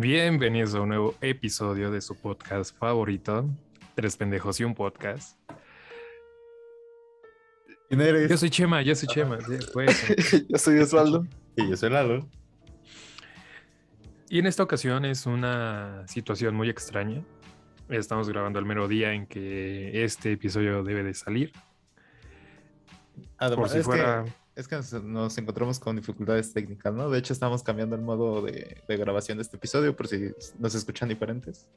Bienvenidos a un nuevo episodio de su podcast favorito, Tres Pendejos y un Podcast. ¿Quién eres? Yo soy Chema, yo soy Chema. sí, pues. Yo soy Osvaldo. Y yo soy Lalo. Y en esta ocasión es una situación muy extraña. Estamos grabando el mero día en que este episodio debe de salir. Además, Por si fuera... que, es que nos- encontramos con dificultades técnicas, ¿no? De hecho, estamos cambiando el modo de, grabación de este episodio por si nos escuchan diferentes.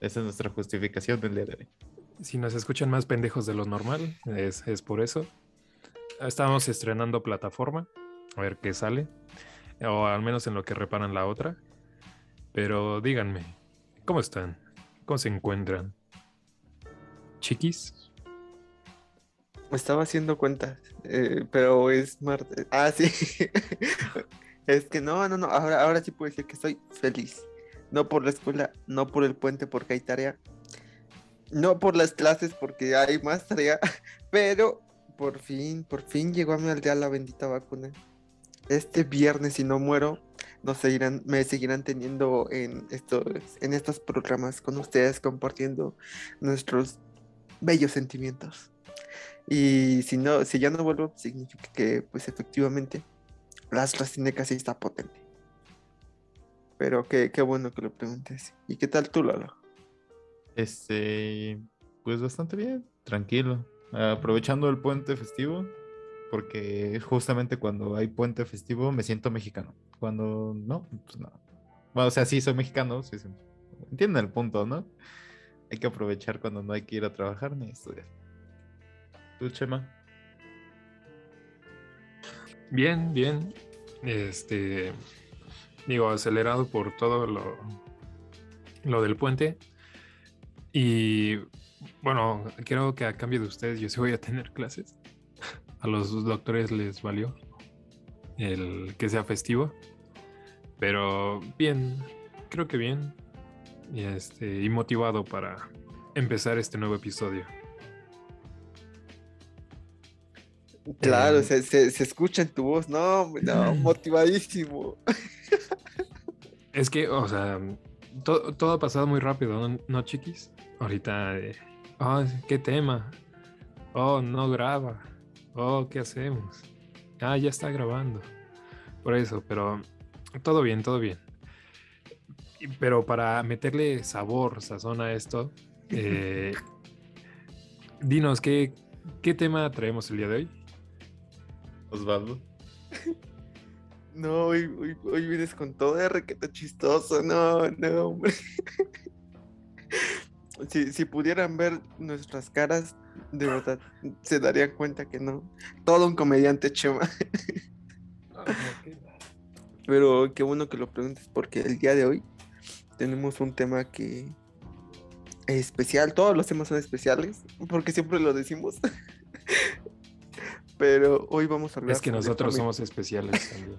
Esa es nuestra justificación del día de hoy. Si nos escuchan más pendejos de lo normal, es, es por eso. Estamos estrenando plataforma, a ver qué sale, o al menos en lo que reparan la otra. Pero díganme, ¿cómo están? ¿Cómo se encuentran? ¿Chiquis? Me estaba haciendo cuentas, eh, pero es martes. Ah, sí. es que no, no, no. Ahora, ahora sí puedo decir que estoy feliz. No por la escuela, no por el puente porque hay tarea. No por las clases porque hay más tarea. Pero por fin, por fin llegó a mi aldea la bendita vacuna. Este viernes, si no muero, nos seguirán, me seguirán teniendo en estos, en estos programas con ustedes compartiendo nuestros bellos sentimientos. Y si no, si ya no vuelvo, significa que pues efectivamente la AstraZeneca sí está potente. Pero qué, qué bueno que lo preguntes. ¿Y qué tal tú, Lalo? Este, pues bastante bien, tranquilo. Aprovechando el puente festivo, porque justamente cuando hay puente festivo me siento mexicano. Cuando no, pues no. Bueno, o sea, sí soy mexicano, sí, sí. Entienden el punto, ¿no? Hay que aprovechar cuando no hay que ir a trabajar ni estudiar. ¿Tú, Chema? Bien, bien. Este, digo, acelerado por todo lo, lo del puente. Y bueno, creo que a cambio de ustedes yo sí voy a tener clases. A los doctores les valió el que sea festivo. Pero bien, creo que bien. Y, este, y motivado para empezar este nuevo episodio. Claro, Eh, se, se, se escucha en tu voz, no, motivadísimo. Es que, o sea, to- todo ha pasado muy rápido, ¿no, ¿No, chiquis? Ahorita, eh, oh, ¿qué tema? Oh, no graba. Oh, ¿qué hacemos? Ah, ya está grabando. Por eso, pero todo bien, todo bien. Pero para meterle sabor, sazón a esto, eh, dinos, ¿qué, ¿qué tema traemos el día de hoy? Osvaldo. No, hoy, hoy, hoy vienes con todo de requete chistoso, no, no, hombre. Si, si pudieran ver nuestras caras, de verdad, se darían cuenta que no. Todo un comediante, Chema. Pero qué bueno que lo preguntes porque el día de hoy tenemos un tema que es especial. Todos los temas son especiales porque siempre lo decimos. Pero hoy vamos a hablar Es que nosotros somos especiales también.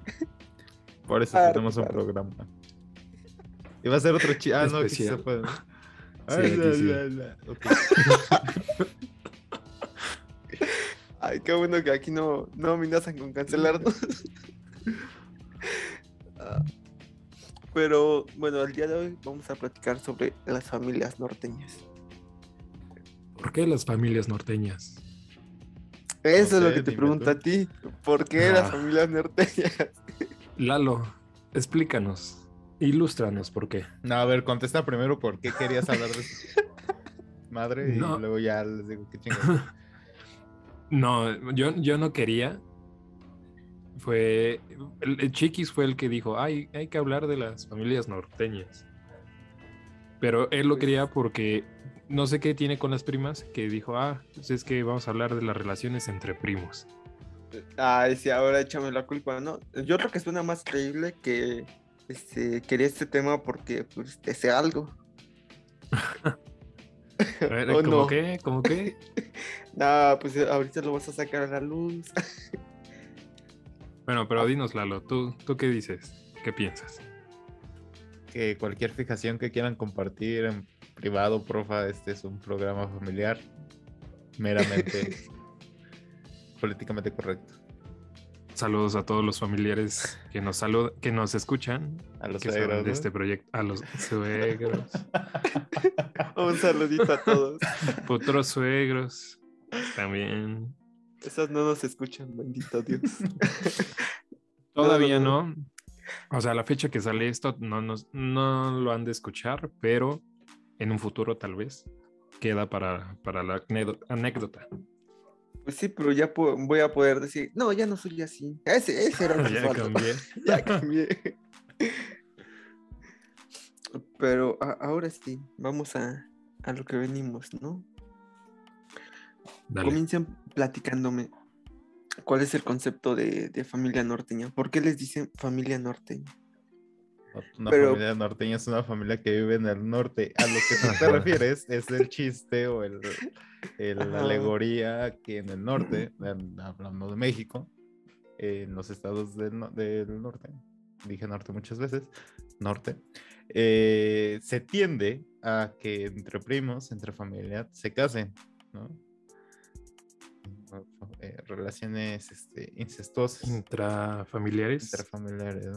Por eso Ah, tenemos un claro. programa. Y va a ser otro chiste. Ah, no, sí se. Sí, Ay, la, sí. la, la. Ok. Ay, qué bueno que aquí no, no amenazan con cancelarnos. Ah, Pero bueno, el día de hoy vamos a platicar sobre las familias norteñas. ¿Por qué las familias norteñas? Eso es lo que te pregunto tú. a ti. ¿Por qué Ah. las familias norteñas? Lalo, explícanos, ilústranos por qué. No, a ver, contesta primero por qué querías hablar de eso. Madre, No. y luego ya les digo qué chingados. No, yo, yo no quería. Fue. El, el Chiquis fue el que dijo: Ay, hay que hablar de las familias norteñas. Pero él lo Pues- quería porque no sé qué tiene con las primas, que dijo: Ah, pues es que vamos a hablar de las relaciones entre primos. Ay, sí, ahora échame la culpa, ¿no? Yo creo que suena más creíble que este, quería este tema porque pues desea algo. A ver, ¿O ¿Cómo no? qué? ¿Cómo qué? No, pues ahorita lo vas a sacar a la luz. Bueno, pero dinos, Lalo, ¿tú, ¿tú qué dices? ¿Qué piensas? Que cualquier fijación que quieran compartir en privado, profa, este es un programa familiar meramente políticamente correcto. Saludos a todos los familiares que nos salud que nos escuchan. A los que saben suegros, de ¿no? este proyecto. A los suegros. Un saludito a todos. Futuros suegros. También. Esos no nos escuchan, bendito Dios. Todavía no, no. O sea, la fecha que sale esto no, nos, no lo han de escuchar, pero en un futuro tal vez queda para, para la anécdo- anécdota. Pues sí, pero ya voy a poder decir, no, ya no soy así. Ese, ese era ya Osvaldo. cambié. Ya cambié. Pero a- ahora sí, vamos a, a lo que venimos, ¿no? Dale. Comiencen platicándome cuál es el concepto de, de familia norteña. ¿Por qué les dicen familia norteña? Una Pero- familia norteña es una familia que vive en el norte. A lo que tú te refieres es el chiste o el, el- alegoría que en el norte, en- hablando de México, en los estados del, del norte, dije norte muchas veces, norte, eh, se tiende a que entre primos, entre familia, se casen, ¿no? Eh, relaciones este, incestuosas Intrafamiliares. intrafamiliares.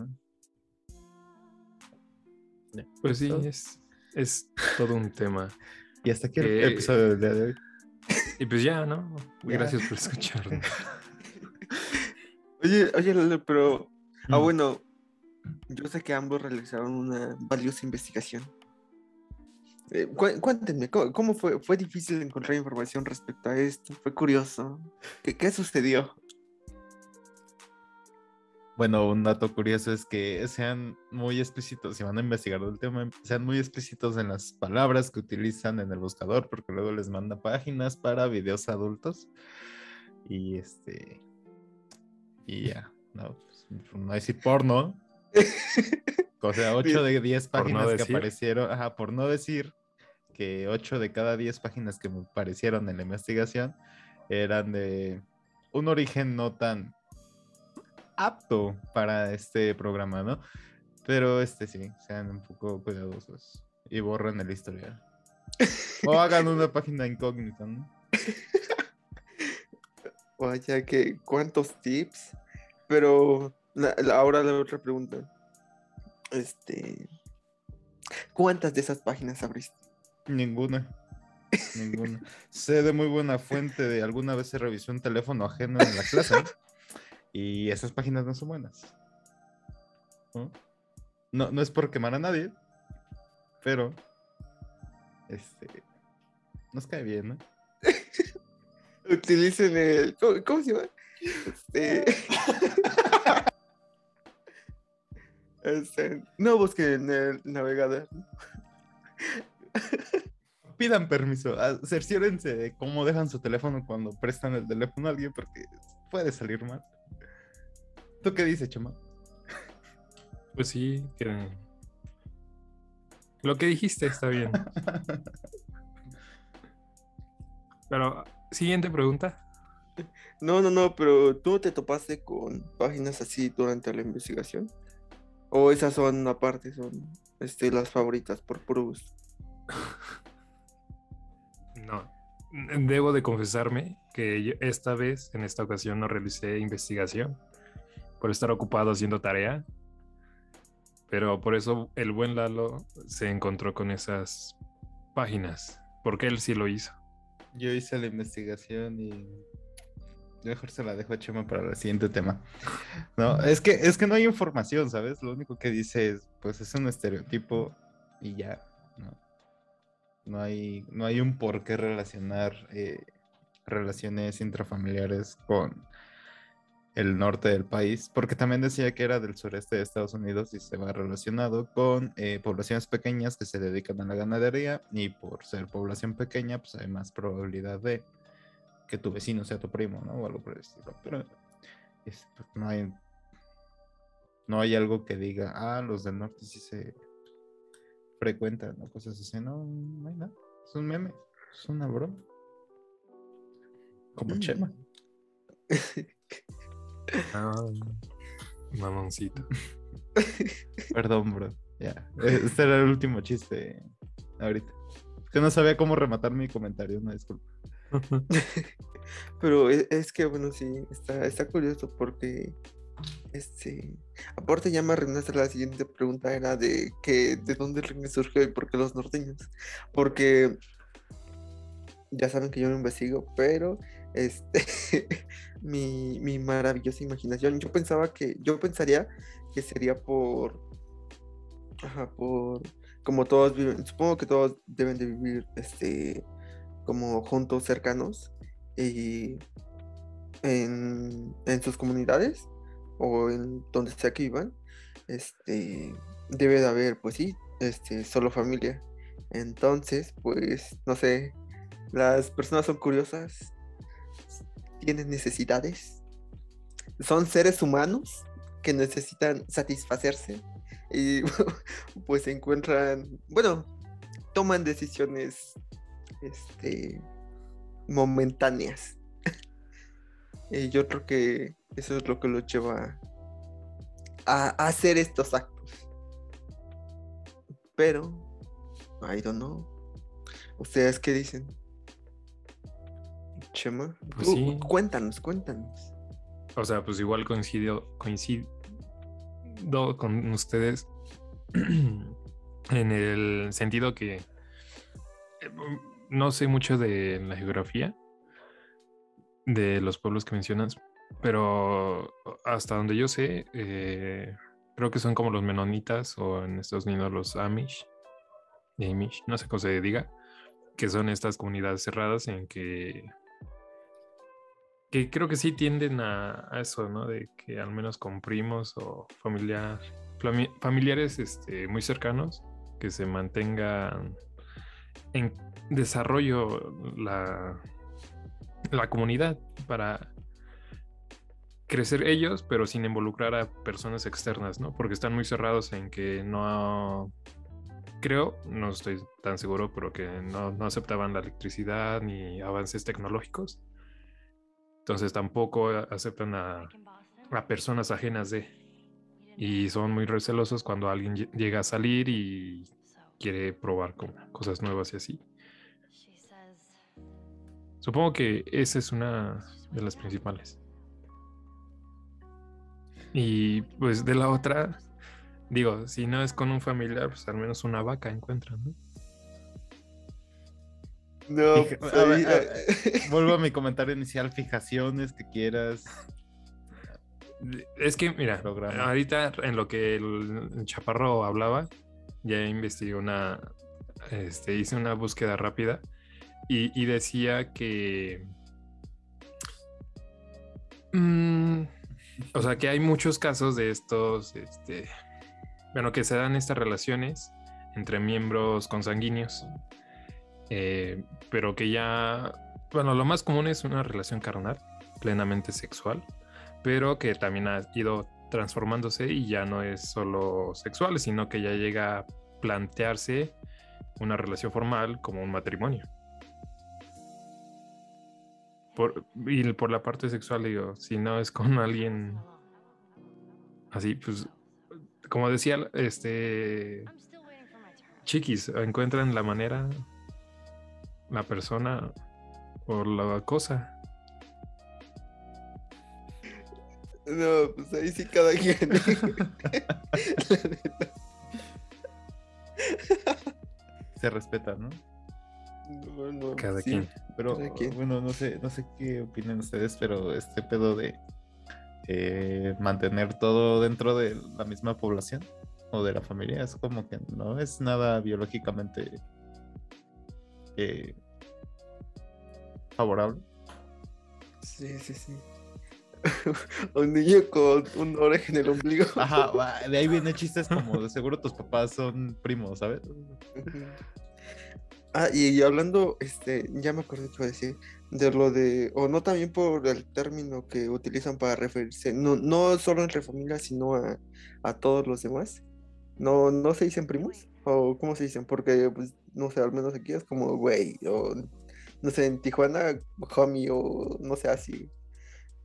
Pues sí, es, es todo un tema. Y hasta aquí el Eh, episodio del día de hoy. Y pues ya, ¿no? Ya. Gracias por escucharnos. Oye, oye, Lalo, pero. Ah, Mm. bueno. Yo sé que ambos realizaron una valiosa investigación. Eh, cu- cuéntenme, ¿cómo, cómo fue? ¿Fue difícil encontrar información respecto a esto? ¿Fue curioso? ¿Qué, qué sucedió? Bueno, un dato curioso es que sean muy explícitos, si van a investigar el tema, sean muy explícitos en las palabras que utilizan en el buscador, porque luego les manda páginas para videos adultos. Y este. Y ya, no, pues, no decir porno. O sea, 8 de 10 Por no páginas que decir. aparecieron, ajá, por no decir que 8 de cada 10 páginas que me aparecieron en la investigación eran de un origen no tan apto para este programa, ¿no? Pero este sí, sean un poco cuidadosos y borren el historial. O hagan una página incógnita, ¿no? Vaya, que cuántos tips. Pero la- la- ahora la otra pregunta. Este. ¿Cuántas de esas páginas abriste? Ninguna. Ninguna. sé de muy buena fuente de alguna vez se revisó un teléfono ajeno en la clase y esas páginas no son buenas. ¿no? No, no es por quemar a nadie, pero este nos cae bien, ¿no? Utilicen el. ¿Cómo, cómo se llama? Este. Este, no busquen en el navegador. Pidan permiso, cerciórense de cómo dejan su teléfono cuando prestan el teléfono a alguien porque puede salir mal. ¿Tú qué dices, Chema? Pues sí, que... Lo que dijiste está bien. Pero, siguiente pregunta. No, no, no, pero ¿tú te topaste con páginas así durante la investigación? ¿O esas son aparte, son este, las favoritas por puro gusto? No. Debo de confesarme que yo esta vez, en esta ocasión, no realicé investigación por estar ocupado haciendo tarea. Pero por eso el buen Lalo se encontró con esas páginas, porque él sí lo hizo. Yo hice la investigación y mejor se la dejo a Chema para el siguiente tema. No, es que es que no hay información, ¿sabes? Lo único que dice es, pues es un estereotipo y ya, ¿no? No hay, no hay un por qué relacionar eh, relaciones intrafamiliares con el norte del país, porque también decía que era del sureste de Estados Unidos y se va relacionado con eh, poblaciones pequeñas que se dedican a la ganadería y por ser población pequeña, pues hay más probabilidad de que tu vecino sea tu primo, ¿no? O algo por el estilo. Pero es- pues, no hay no hay algo que diga, ah, los del norte sí se frecuentan o cosas así. No, no hay nada. Es un meme, es una broma. Como Mm. Chema. Ah, mamoncito. Perdón, bro. Ya. Este era el último chiste ahorita. Que no sabía cómo rematar mi comentario, no disculpa. Pero e- es, que, bueno, sí, está, está curioso porque, este, aparte ya me arruinaste la siguiente pregunta, era de que, de dónde surgió y por qué los norteños. Porque, ya saben que yo no investigo, pero, este, mi, mi maravillosa imaginación, yo pensaba que, yo pensaría que sería por, ajá, por, como todos viven, supongo que todos deben de vivir, este, como juntos, cercanos, y en, en sus comunidades o en donde sea que vivan, este, debe de haber, pues sí, este, solo familia. Entonces, pues, no sé, las personas son curiosas, tienen necesidades, son seres humanos que necesitan satisfacerse y pues se encuentran, bueno, toman decisiones, este, momentáneas. y yo creo que eso es lo que los lleva a, a hacer estos actos. Pero, I don't know. ¿Ustedes qué dicen? Chema, Pues sí. cuéntanos, cuéntanos. O sea, pues igual coincido, coincido con ustedes en el sentido que eh, no sé mucho de la geografía de los pueblos que mencionas, pero hasta donde yo sé, eh, creo que son como los menonitas o en Estados Unidos los Amish, Amish, no sé cómo se diga, que son estas comunidades cerradas en que que creo que sí tienden a, eso, ¿no? De que al menos con primos o familiares este, muy cercanos que se mantengan en desarrollo la, la comunidad para crecer ellos, pero sin involucrar a personas externas, ¿no? Porque están muy cerrados en que no, creo, no estoy tan seguro, pero que no, no aceptaban la electricidad ni avances tecnológicos. Entonces tampoco aceptan a, a personas ajenas de. Y son muy recelosos cuando alguien lle- llega a salir y quiere probar como cosas nuevas y así. Supongo que esa es una de las principales. Y pues de la otra, digo, si no es con un familiar, pues al menos una vaca encuentran, ¿no? No, Fija- pues a ver, eh, Vuelvo a mi comentario inicial, fijaciones que quieras. Es que, mira, Programa. ahorita en lo que el, el chaparro hablaba, ya investigué una, este, hice una búsqueda rápida y, y decía que, mm, o sea, que hay muchos casos de estos, este, bueno, que se dan estas relaciones entre miembros consanguíneos, eh, pero que ya, bueno, lo más común es una relación carnal, plenamente sexual pero que también ha ido transformándose y ya no es solo sexual, sino que ya llega a plantearse una relación formal como un matrimonio. Por, y por la parte sexual, digo, si no es con alguien así, pues, como decía, este, chiquis, encuentran la manera, la persona o la cosa. no, pues ahí sí cada quien. La neta, Se respeta, ¿no? Cada sí. quien. Pero Cada quien. bueno, no sé, no sé qué opinan ustedes, pero este pedo de eh, mantener todo dentro de la misma población o de la familia es como que no es nada biológicamente eh, favorable. Sí, sí, sí. Un niño con un oreja en el ombligo. Ajá, de ahí vienen chistes como de seguro tus papás son primos, ¿sabes? Ah, y, y hablando, este, ya me acordé que iba a decir, de lo de, o no también por el término que utilizan para referirse, no, no solo entre familias, sino a, a todos los demás. No, no se dicen primos, o cómo se dicen, porque, pues, no sé, al menos aquí es como güey, o no sé, en Tijuana, homie, o no sé, así.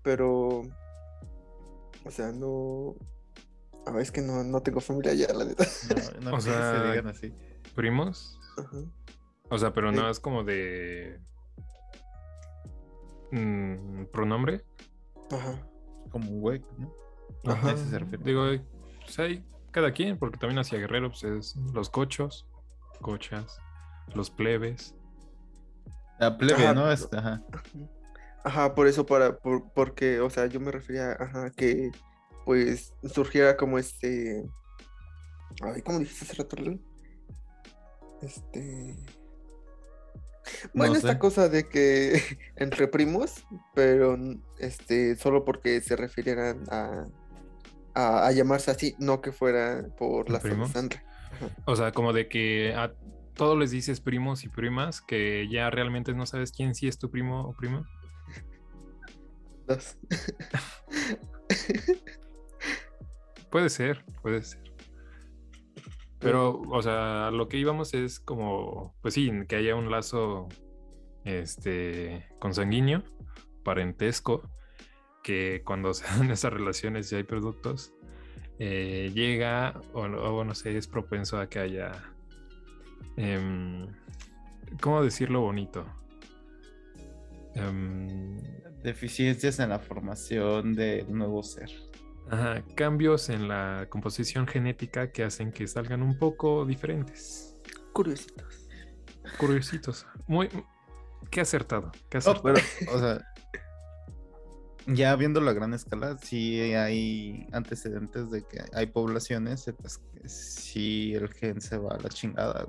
Pero, o sea, no. A ver, es que no, no tengo familia ya, la neta. No, no O creo que se sea, digan así. ¿Primos? Ajá. O sea, pero no es como de. mm, pronombre. Ajá. Como un güey, ¿no? Ajá. A. Digo, eh, pues hay cada quien, porque también hacia Guerrero pues es los cochos, cochas, los plebes. La plebe, Ajá. ¿no? Es- ajá. Ajá, por eso, para, por- porque, o sea, yo me refería, ajá, que pues surgiera como este. Ay, ¿cómo dijiste hace rato? Este. Bueno, esta sé. cosa de que entre primos, pero este, solo porque se refirieran a, a, a llamarse así, no que fuera por la ¿Primos? sangre. O sea, como de que a todos les dices primos y primas, que ya realmente no sabes quién sí es tu primo o prima. Dos. Puede ser, puede ser. Pero, o sea, lo que íbamos es como, pues sí, que haya un lazo este consanguíneo, parentesco, que cuando se dan esas relaciones y hay productos, eh, llega o, o no sé, es propenso a que haya, em, ¿cómo decirlo bonito? Em, Deficiencias en la formación del nuevo ser. Ajá, cambios en la composición genética que hacen que salgan un poco diferentes. Curiositos. Curiositos. Muy. Qué acertado. Qué No, acertado. pero, o sea, ya viendo la gran escala, sí hay antecedentes de que hay poblaciones, que sí el gen se va a la chingada.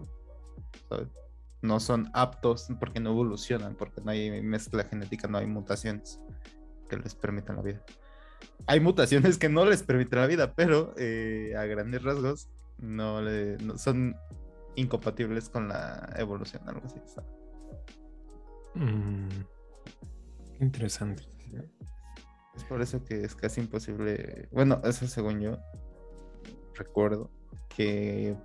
No son aptos porque no evolucionan, porque no hay mezcla genética, no hay mutaciones que les permitan la vida. Hay mutaciones que no les permiten la vida, pero eh, a grandes rasgos no, le, no- son incompatibles con la evolución, algo así. Mm, interesante. Es por eso que es casi imposible. Bueno, eso según yo recuerdo que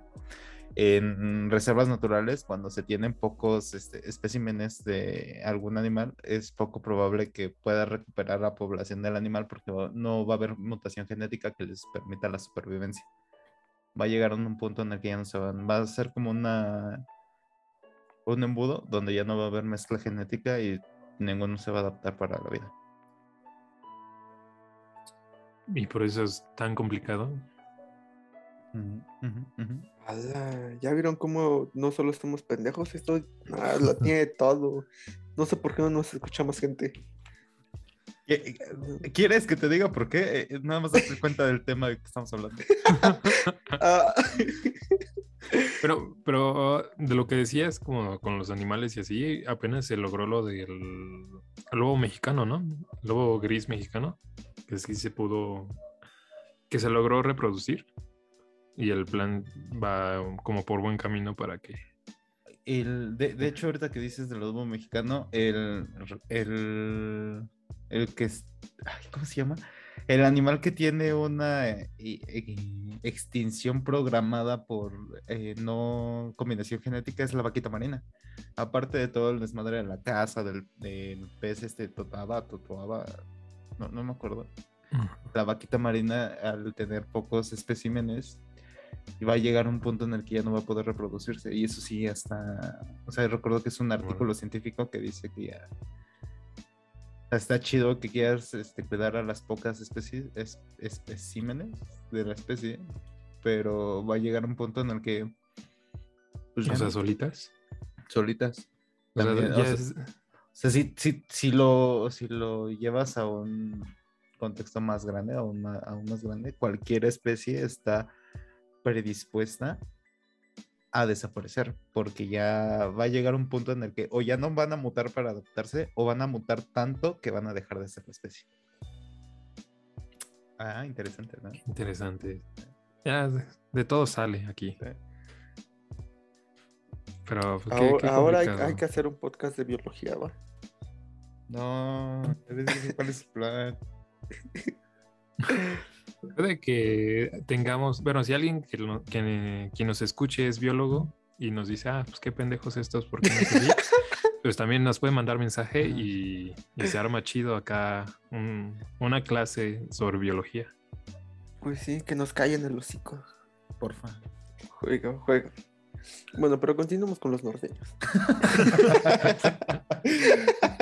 en reservas naturales, cuando se tienen pocos este, especímenes de algún animal, es poco probable que pueda recuperar la población del animal porque no va a haber mutación genética que les permita la supervivencia. Va a llegar a un punto en el que ya no se van. Va a ser como una un embudo donde ya no va a haber mezcla genética y ninguno se va a adaptar para la vida. Y por eso es tan complicado. Ujú, ujú, ujú. Ala, ¿Ya vieron cómo no solo estamos pendejos? Esto ah, lo tiene todo. No sé por qué no nos escucha más gente. ¿Qué- ¿Quieres que te diga por qué? Eh, Nada más date cuenta del tema de que estamos hablando. Ah, Pero, pero de lo que decías, como con los animales y así, apenas se logró lo del lobo mexicano, ¿no? Lobo gris mexicano, que sí se pudo, que se logró reproducir. Y el plan va como por buen camino para que El, de, de hecho, ahorita que dices del lobo mexicano, el, el, el que es, ay, ¿cómo se llama? El animal que tiene una eh, eh, extinción programada por eh, no combinación genética es la vaquita marina. Aparte de todo el desmadre de la caza, del, del pez este totaba, totoaba, no, no me acuerdo. la vaquita marina al tener pocos especímenes va a llegar a un punto en el que ya no va a poder reproducirse. Y eso sí hasta o sea recuerdo que es un artículo científico que dice que ya está chido que quieras este, cuidar a las pocas especies es- especímenes de la especie pero va a llegar un punto en el que pues, O sea, no- solitas. solitas. O sea, También, o ya sea, es- o sea, si, si, si, lo, si lo llevas a un contexto más grande, aún más, aún más grande, cualquier especie está predispuesta a desaparecer, porque ya va a llegar un punto en el que o ya no van a mutar para adaptarse, o van a mutar tanto que van a dejar de ser la especie. Ah, interesante, ¿no? interesante. Ya de, de todo sale aquí. Sí. Pero pues, qué- ahora qué ahora hay, que hacer un podcast de biología, ¿va? No, cuál es el plan. Puede que tengamos, bueno, si alguien que, lo- que- quien nos escuche es biólogo y nos dice, ah, pues qué pendejos estos, porque no sé qué?", pues también nos puede mandar mensaje y, y se arma chido acá un- una clase sobre biología. Pues sí, que nos callen el hocico. Porfa. Juega, juega. Bueno, pero continuamos con los norteños.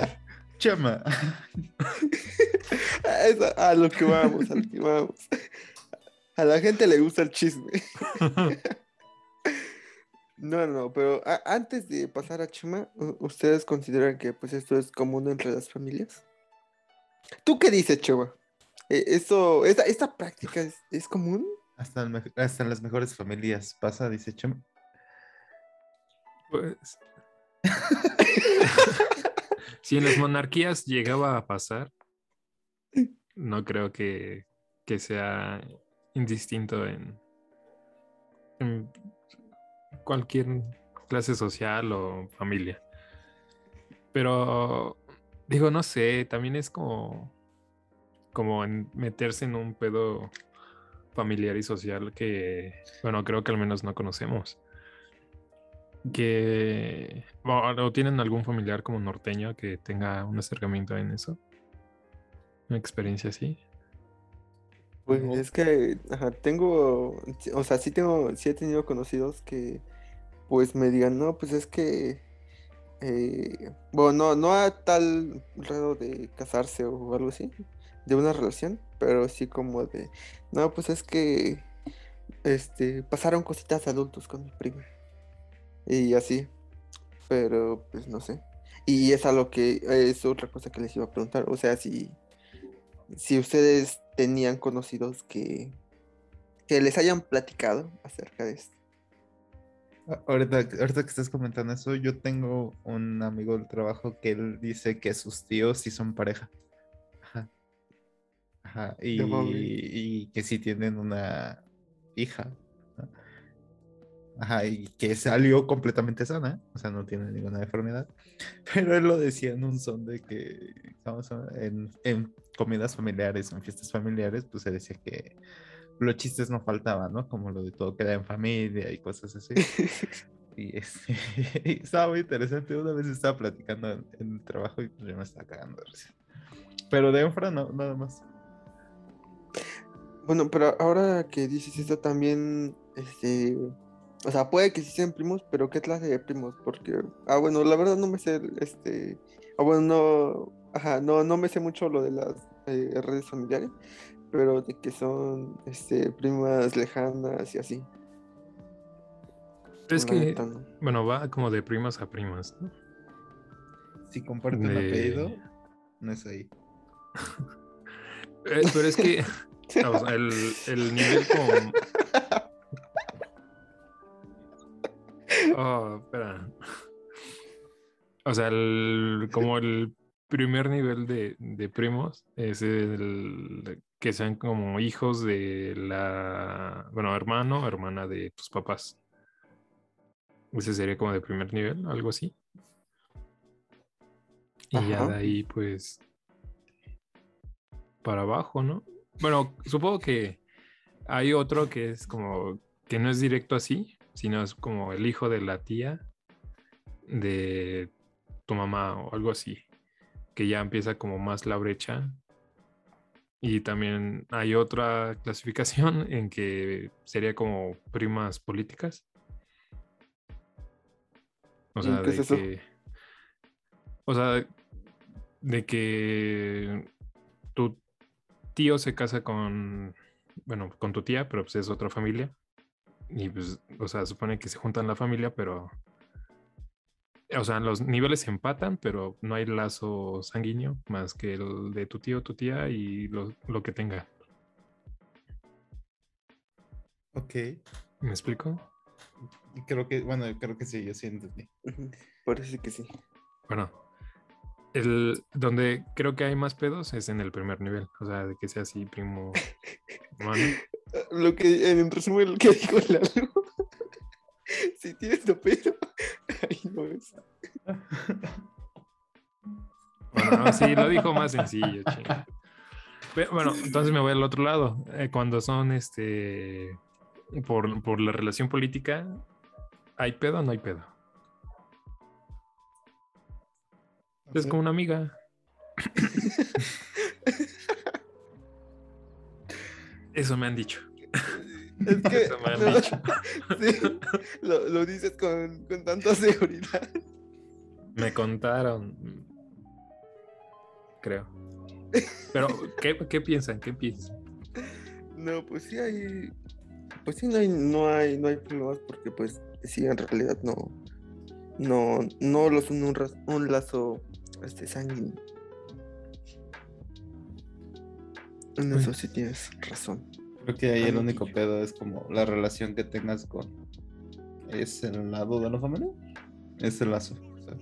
Chama. A, eso- a lo que vamos, a lo que vamos. A la gente le gusta el chisme. No, no, pero antes de pasar a Chema, ¿ustedes consideran que pues esto es común entre las familias? ¿Tú qué dices, Chema? Eh, ¿Eso, esta, esta práctica es, es común? Hasta, el me- hasta en las mejores familias pasa, dice Chema. Pues. si en las monarquías llegaba a pasar, no creo que, que sea indistinto en, cualquier clase social o familia. Pero digo, no sé, también es como, como meterse en un pedo familiar y social que, bueno, creo que al menos no conocemos que o, tienen algún familiar como norteño que tenga un acercamiento en eso. Una experiencia así. Pues es que, ajá, tengo, o sea, sí tengo, sí he tenido conocidos que, pues me digan, no, pues es que, eh, bueno, no, no a tal grado de casarse o algo así, de una relación, pero sí como de, no, pues es que, este, pasaron cositas de adultos con mi prima, y así, pero pues no sé, y es algo que, es otra cosa que les iba a preguntar, o sea, si si ustedes tenían conocidos que, que les hayan platicado acerca de esto. Ah, Ahorita, ahorita que estás comentando eso, yo tengo un amigo del trabajo que él dice que sus tíos sí son pareja. Ajá. Ajá. Y que sí tienen una hija. Ajá, y que salió completamente sana, o sea, no tiene ninguna enfermedad. Pero él lo decía en un son de que, ¿cómo se llama? En, en comidas familiares, en fiestas familiares, pues se decía que los chistes no faltaban, ¿no? Como lo de todo queda en familia y cosas así. Y este, y estaba muy interesante. Una vez estaba platicando en, en el trabajo y pues yo me estaba cagando de risa. Pero de Enfra no, nada más. Bueno, pero ahora que dices esto también, este, o sea, puede que sí sean primos, pero ¿qué clase de primos? Porque, ah, bueno, la verdad no me sé, este, ah, bueno, no, ajá, no, no me sé mucho lo de las eh, redes familiares, pero de que son, este, primas lejanas y así. Es La que, neta, no. bueno, va como de primas a primas, ¿no? Si comparten De- apellido, no es ahí. Eh, pero es que o sea, el, el nivel como... Oh, espera. O sea, el, como el primer nivel de, de primos es el que sean como hijos de la, bueno, hermano o hermana de tus papás. Ese sería como de primer nivel, algo así. Y ya de ahí, pues, para abajo, ¿no? Bueno, supongo que hay otro que es como, que no es directo así, sino es como el hijo de la tía de tu mamá o algo así, que ya empieza como más la brecha. Y también hay otra clasificación en que sería como primas políticas. O sea, ¿Qué es eso? que. O sea, de que tu tío se casa con. Bueno, con tu tía, pero pues es otra familia. Y pues, o sea, supone que se juntan la familia, pero. O sea, los niveles se empatan, pero no hay lazo sanguíneo más que el de tu tío, tu tía y lo, lo que tenga. Ok. ¿Me explico? Creo que, bueno, creo que sí, yo sí entendí. Parece que sí. Bueno, el donde creo que hay más pedos es en el primer nivel. O sea, de que sea así, primo. hermano. Lo que, en resumen, lo que dijo Lalo. si tienes tu pedo, ahí no es. Bueno, no, sí, lo dijo más sencillo, chinga. Pero, bueno, entonces me voy al otro lado. Eh, cuando son este por, por la relación política, ¿hay pedo o no hay pedo? Es como una amiga. Eso me han dicho. Es que Eso me han dicho. sí, lo, lo dices con, con tanta seguridad. Me contaron. creo. Pero, ¿qué, qué piensan? ¿Qué piensan? No, pues sí hay. Pues sí, no hay, no hay, no hay problemas porque pues sí, en realidad no. No, no los une un, un lazo este sanguíneo. En eso sí tienes razón. Creo que ahí el único pedo es como la relación que tengas con ese lado de la familia. Ese lazo. o sea,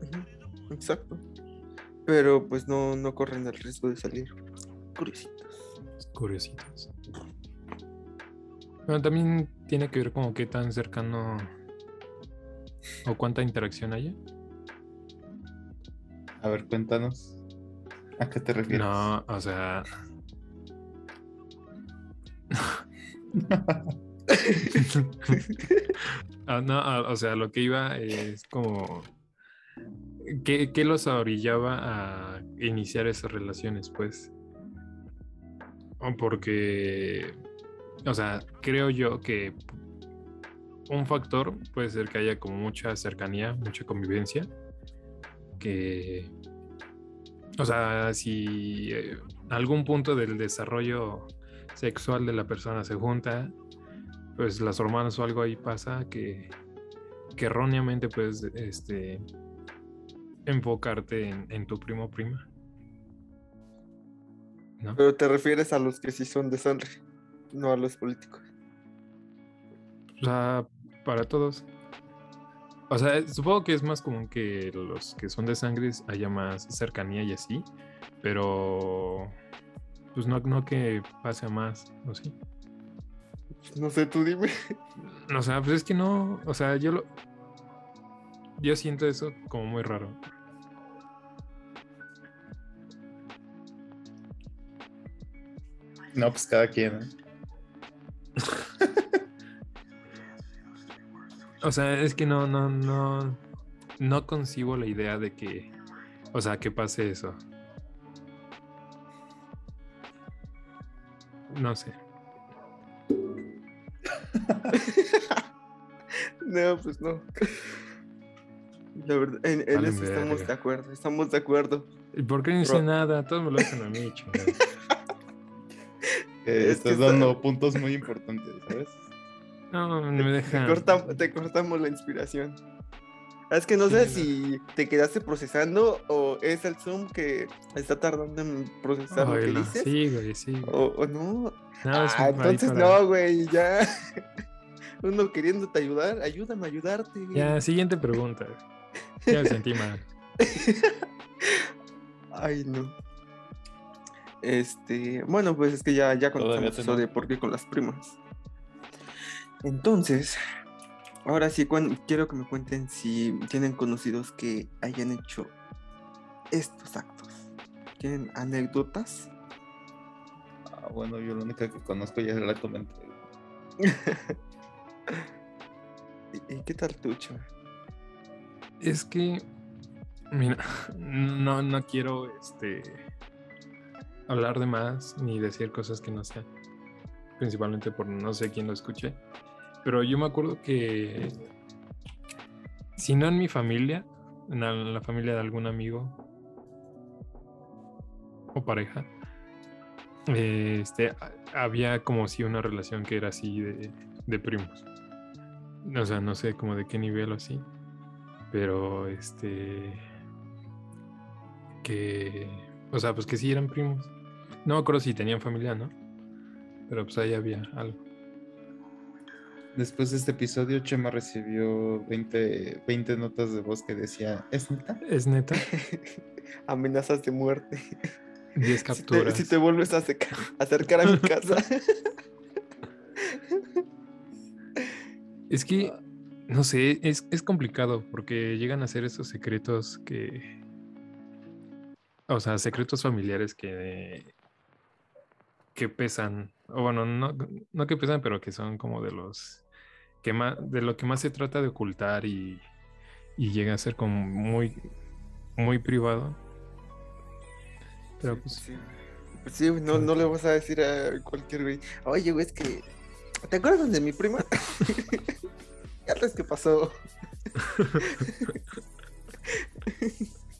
Ujú, Exacto. Pero pues no, no corren el riesgo de salir curiositos. Curiositos. Bueno, también tiene que ver como qué tan cercano o cuánta interacción haya. A ver, cuéntanos. ¿A qué te refieres? No, o sea. Ah, no, ah, o sea, lo que iba es como. ¿Qué, qué los orillaba a iniciar esas relaciones, pues? Porque. O sea, creo yo que un factor puede ser que haya como mucha cercanía, mucha convivencia. Que. O sea, si eh, algún punto del desarrollo sexual de la persona se junta, pues las hormonas o algo ahí pasa que, que erróneamente puedes este, enfocarte en, en tu primo o prima. ¿No? Pero te refieres a los que sí son de sangre, no a los políticos. O sea, para todos. O sea, supongo que es más común que los que son de sangre haya más cercanía y así, pero pues no, no que pase a más, ¿o sí? No sé, tú dime. O sea, pues es que no, o sea, yo lo... Yo siento eso como muy raro. No, pues cada quien. O sea, es que no, no, no, no concibo la idea de que, o sea, que pase eso. No sé. No, pues no. La verdad, en, en eso estamos de acuerdo, estamos de acuerdo. ¿Y por qué no hice nada? Todos me lo hacen a mí, chingada. Es estás está- dando puntos muy importantes, ¿sabes? No, no me Te, cortam- te cortamos la inspiración. Es que no sé si te quedaste procesando o es el Zoom que está tardando en procesar lo que Oílo. dices. Sí, güey, sí. güey. O, o no. No, es ah, entonces para- no, güey, ya. Uno queriéndote ayudar, ayúdame a ayudarte. Ya, siguiente pregunta. Ya me sentí mal. Ay, no. Este, bueno, pues es que ya, ya contamos eso de por qué con las primas. Entonces, ahora sí, quiero que me cuenten si tienen conocidos que hayan hecho estos actos. ¿Tienen anécdotas? Ah, bueno, yo la única que conozco ya la comenté. ¿Y, y qué tal tú, Chava? Es que, mira, no, no quiero este, hablar de más ni decir cosas que no sean. Principalmente por no sé quién lo escuche. Pero yo me acuerdo que, si no en mi familia, en la, familia de algún amigo o pareja, eh, este, había como si una relación que era así de, de primos. O sea, no sé como de qué nivel o así pero este que o sea pues que sí eran primos. No me acuerdo si tenían familia no pero pues ahí había algo Después de este episodio, Chema recibió 20, 20 notas de voz que decía, ¿es neta? es neta Amenazas de muerte. 10 Si te, capturas si te vuelves a acerca- acercar a mi casa. es que no sé es, es complicado porque llegan a ser esos secretos que o sea secretos familiares que que pesan o bueno no, no que pesan pero que son como de los que más de lo que más se trata de ocultar y, y llega a ser como muy muy privado pero pues Sí, Pues sí, no, no le vas a decir a cualquier güey. Oye, güey, es que. ¿Te acuerdas de mi prima? ya ves qué pasó.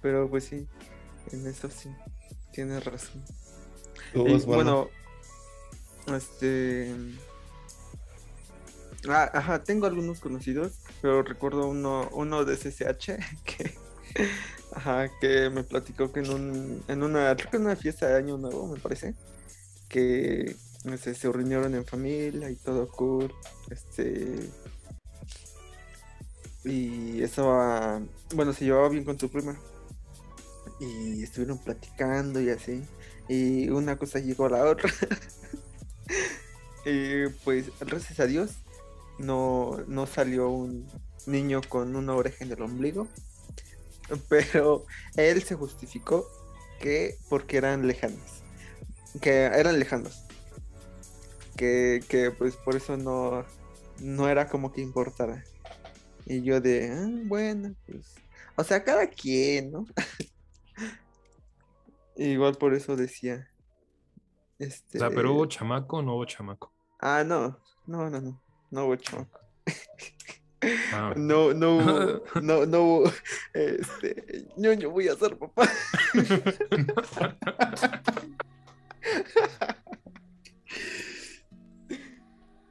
Pero pues sí, en eso sí, tienes razón. Y, Osvaldo. bueno, este. Ah, ajá, tengo algunos conocidos, pero recuerdo uno, uno de SSH que, ajá, que me platicó que en un, en una, creo que en una fiesta de Año Nuevo, me parece, que se reunieron en familia y todo cool, este, y estaba, bueno, se llevaba bien con su prima, y estuvieron platicando y así, y una cosa llegó a la otra. y pues gracias a Dios no, no salió un niño con una oreja en el ombligo. Pero él se justificó que porque eran lejanos. Que eran lejanos. Que, que pues por eso no, no era como que importara. Y yo de, "Ah, bueno, pues. O sea, cada quien, ¿no? Igual por eso decía. Este... O sea, pero hubo chamaco o no hubo chamaco. Ah, no, no, no, no, no hubo chamaco. Ah, No, no hubo, no, no hubo, este, ñoño, voy a ser papá.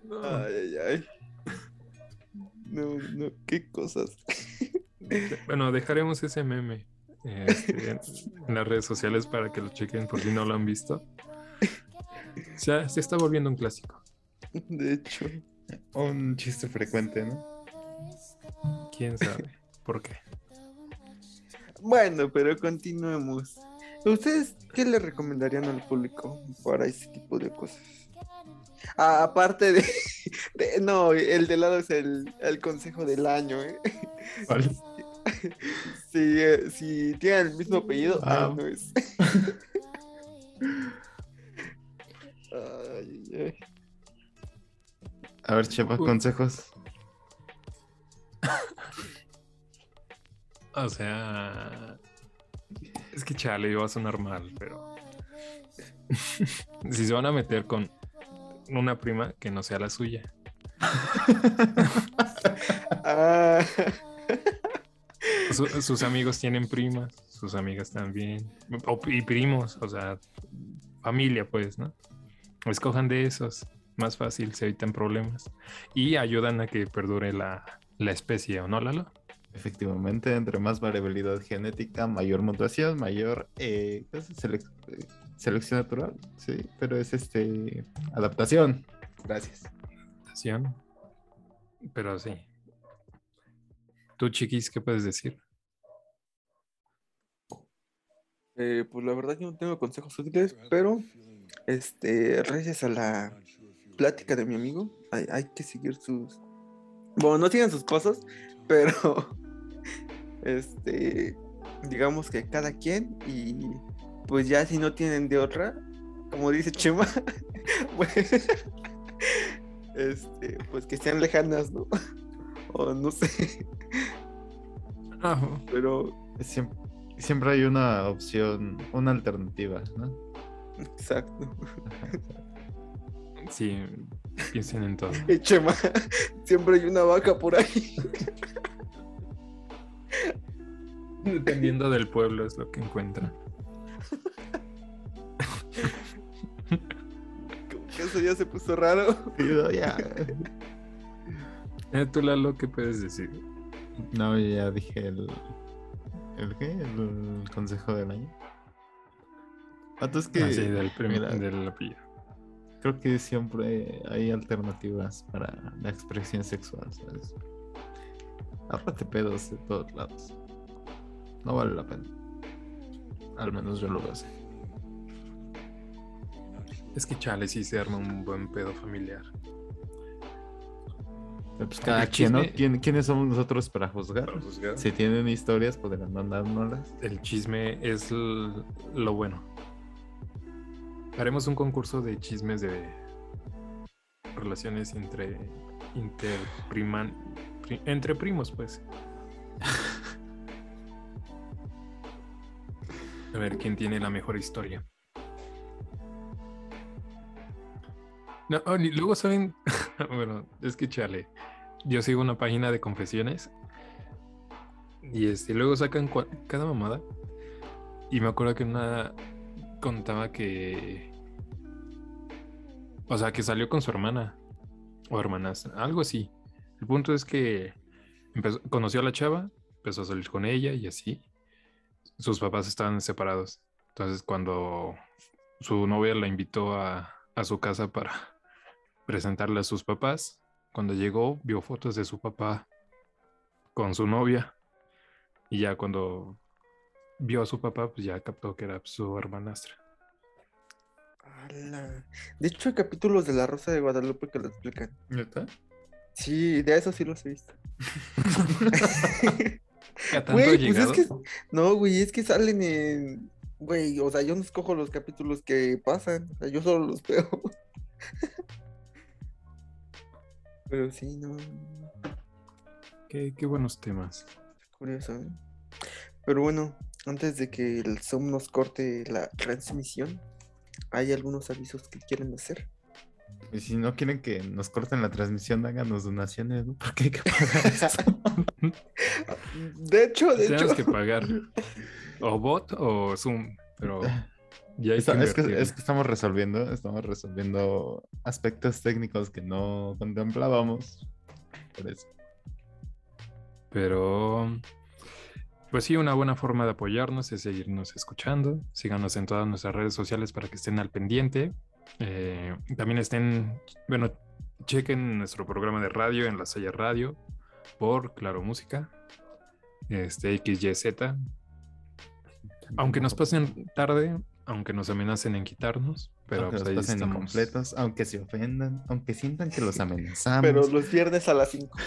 no. Ay, ay, ay. No, no, qué cosas. Bueno, dejaremos ese meme este, en, en las redes sociales para que lo chequen por si no lo han visto. Ya se está volviendo un clásico. De hecho, Un chiste frecuente, ¿no? ¿Quién sabe por qué? bueno, pero continuemos. ¿Ustedes qué le recomendarían al público para ese tipo de cosas? Ah, aparte de, de- no, el de lado es el, el consejo del año, ¿eh? ¿Cuál? Si, eh, si tienen el mismo apellido, ah, Ah. no es. Ay, ay. A ver, Chepa, consejos. O sea, es que chale, iba a sonar mal, pero si se van a meter con una prima que no sea la suya. Ah, Su- sus amigos tienen primas, sus amigas también, o- y primos, o sea, familia, pues, ¿no? Escojan de esos, más fácil, se evitan problemas y ayudan a que perdure la, la especie, ¿o no, Lalo? Efectivamente, entre más variabilidad genética, mayor mutación, mayor eh, ¿qué es? Selec- eh, selección natural. Sí, pero es este adaptación. Gracias. Adaptación. Pero sí. Tú, chiquis, ¿qué puedes decir? Eh, pues la verdad yo no tengo consejos útiles, pero este, gracias a la plática de mi amigo, hay, hay que seguir sus... Bueno, no sigan sus pasos, pero este, digamos que cada quien y pues ya si no tienen de otra, como dice Chema, pues, este, pues que sean lejanas, ¿no? O no sé, Ah, pero Siempre, siempre hay una opción, una alternativa, ¿no? exacto. sí, piensen en todo. Chema, siempre hay una vaca por ahí. Dependiendo del pueblo es lo que encuentran. Como que eso ya se puso raro. Sí, no, ya. Eh, Tú, Lalo, ¿qué puedes decir? No, ya dije el. ¿El qué? El consejo del año. Ah, tú es que Ah, sí, del primer, mira, del apellido. creo que siempre hay alternativas para la expresión sexual, ¿sabes? Aparte pedos de todos lados. No vale la pena. Al menos yo lo veo así. Es que chale, sí se arma un buen pedo familiar. Pues cada El quien, ¿no? chisme- ¿Quién- ¿Quiénes somos nosotros para juzgar? Para juzgar. Si tienen historias, podrán mandárnoslas. El chisme es lo bueno. Haremos un concurso de chismes de relaciones entre interpriman, pri- entre primos, pues. A ver quién tiene la mejor historia. No, oh, luego saben, bueno, es que chale, yo sigo una página de confesiones y este, luego sacan cada mamada Y me acuerdo que una contaba que. O sea, que salió con su hermana. O hermanas, algo así. El punto es que conoció a la chava, empezó a salir con ella y así. Sus papás estaban separados. Entonces, cuando su novia la invitó a, a su casa para presentarle a sus papás, cuando llegó, vio fotos de su papá con su novia. Y ya cuando vio a su papá, pues ya captó que era su hermanastra. Ala. De hecho, hay capítulos de La Rosa de Guadalupe que lo explican. ¿Neta? Sí, de eso sí los he visto. ¿Qué a tanto Güey, pues es que. No, güey, es que salen en. Güey, o sea, yo no escojo los capítulos que pasan. O sea, yo solo los veo. Pero sí, no. Qué, qué buenos temas. Curioso, ¿eh? Pero bueno, antes de que el Zoom nos corte la transmisión, ¿hay algunos avisos que quieren hacer? Y si no quieren que nos corten la transmisión, háganos donaciones, ¿no? Porque hay que pagar eso. De hecho, de Tenemos hecho. que pagar o bot o Zoom, pero ya es, que, invertirle. es que estamos resolviendo, estamos resolviendo aspectos técnicos que no contemplábamos. Por eso. Pero, pues sí, una buena forma de apoyarnos es seguirnos escuchando. Síganos en todas nuestras redes sociales para que estén al pendiente. Eh, también estén, bueno, chequen nuestro programa de radio en la Sella Radio por Claro Música, este XYZ. Aunque nos pasen tarde, aunque nos amenacen en quitarnos, pero aunque pues pasen incompletos, aunque se ofendan, aunque sientan que los amenazamos. Pero los viernes a las 5.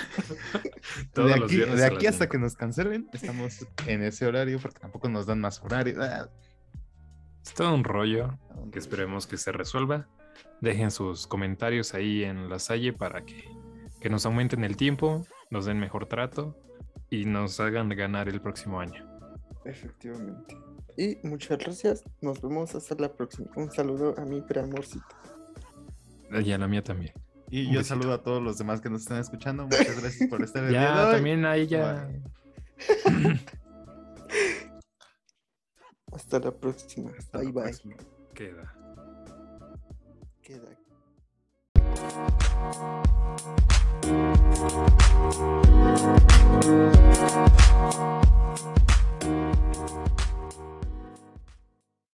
Todos de los aquí, viernes de a aquí las hasta cinco. que nos cancelen, estamos en ese horario porque tampoco nos dan más horario. Ah, Es todo un rollo. que esperemos que se resuelva. Dejen sus comentarios ahí en la salle para que, que nos aumenten el tiempo, nos den mejor trato y nos hagan ganar el próximo año. Efectivamente. Y muchas gracias. Nos vemos hasta la próxima. Un saludo a mi preamorcito. Y a la mía también. Y Un yo besito. saludo a todos los demás que nos están escuchando. Muchas gracias por estar el día de Ya, hoy. también ahí ya. Hasta la próxima. Hasta bye la bye. próxima. Queda. Queda.